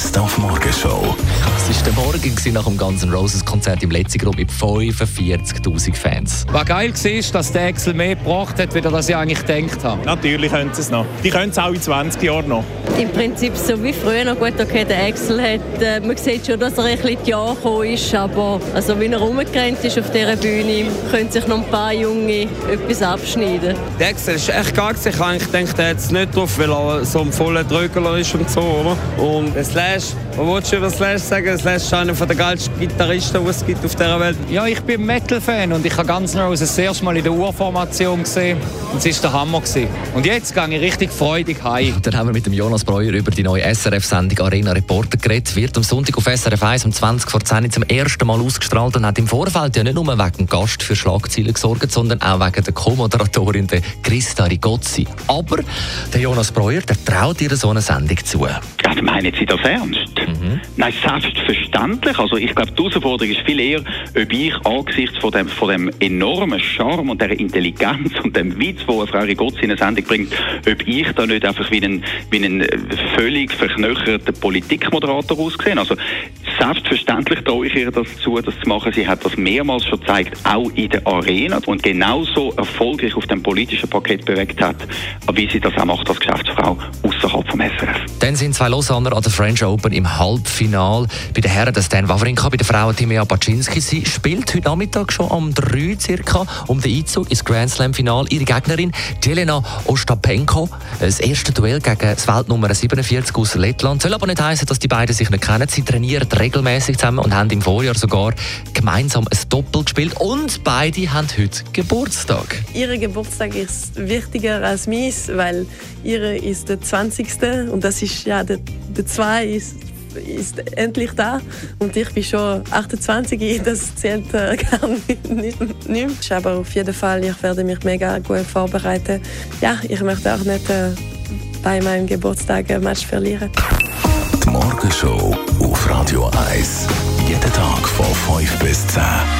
Best auf Morgenshow. Es war der Morgen nach dem ganzen Roses Konzert im letzten Grund mit 45.000 Fans. Was geil war, ist, dass der Excel mehr gebracht hat, wie das ich eigentlich gedacht habe. Natürlich können sie es noch. Die können es auch in 20 Jahren noch. Im Prinzip so wie früher noch gut, okay, der Excel hat, äh, man sieht schon, dass er ein bisschen die Jahre gekommen ist, aber also wie er rumgerannt ist auf dieser Bühne, können sich noch ein paar Junge etwas abschneiden. Der Excel ist echt geil. Ich habe eigentlich gedacht, er hat es nicht drauf, weil er so ein voller Drögler ist und so, oder? Und das Slash, was willst du über Slash sagen? Slash ist einer der geilsten Gitarristen, die es gibt auf dieser Welt. Ja, ich bin Metal-Fan und ich habe ganz Roses das erste Mal in der Urformation gesehen und es war der Hammer. Gewesen. Und jetzt gehe ich richtig freudig heim. Dann haben wir mit dem Jonas Breuer über die neue SRF-Sendung Arena Reporter geredet. Wird am Sonntag auf SRF 1 um 20 vor 10 zum ersten Mal ausgestrahlt und hat im Vorfeld ja nicht nur wegen dem Gast für Schlagzeilen gesorgt, sondern auch wegen der Co-Moderatorin Christa Rigozzi. Aber der Jonas Breuer, der traut ihr so eine Sendung zu. Also meinen Sie das ernst? Mhm. Nein, selbstverständlich. Also ich glaube, die Herausforderung ist viel eher, ob ich angesichts von dem, von dem enormen Charme und der Intelligenz und dem Witz, wo Frau Rigozzi in eine Sendung bringt, ob ich da nicht einfach wie ein, wie ein völlig verknöcherter Politikmoderator aussehe. Also selbstverständlich traue ich ihr das zu, das zu machen. Sie hat das mehrmals schon gezeigt, auch in der Arena und genauso erfolgreich auf dem politischen Paket bewegt hat, wie sie das auch macht als Geschäftsfrau außerhalb vom SRF. Dann sind zwei Lausanner an der French Open im Halbfinal. Bei den Herren Stan Wawrinka, bei den Frauen Timea Baczynski. Sie spielt heute Nachmittag schon um drei circa um den Einzug ins Grand Slam Final. Ihre Gegnerin Jelena Ostapenko. Das erste Duell gegen das Weltnummer 47 aus Lettland. Soll aber nicht heißen, dass die beiden sich nicht kennen. Sie trainieren regelmäßig zusammen und haben im Vorjahr sogar gemeinsam ein Doppel gespielt. Und beide haben heute Geburtstag. Ihr Geburtstag ist wichtiger als meins, weil ihre ist der 20. und das ist ja der, der 2 ist ist endlich da und ich bin schon 28, das zählt äh, gar nicht, nicht, Aber auf jeden Fall, ich werde mich mega gut vorbereiten. Ja, ich möchte auch nicht äh, bei meinem Geburtstag ein Match verlieren. Die Morgenshow auf Radio 1. Jeden Tag von 5 bis 10.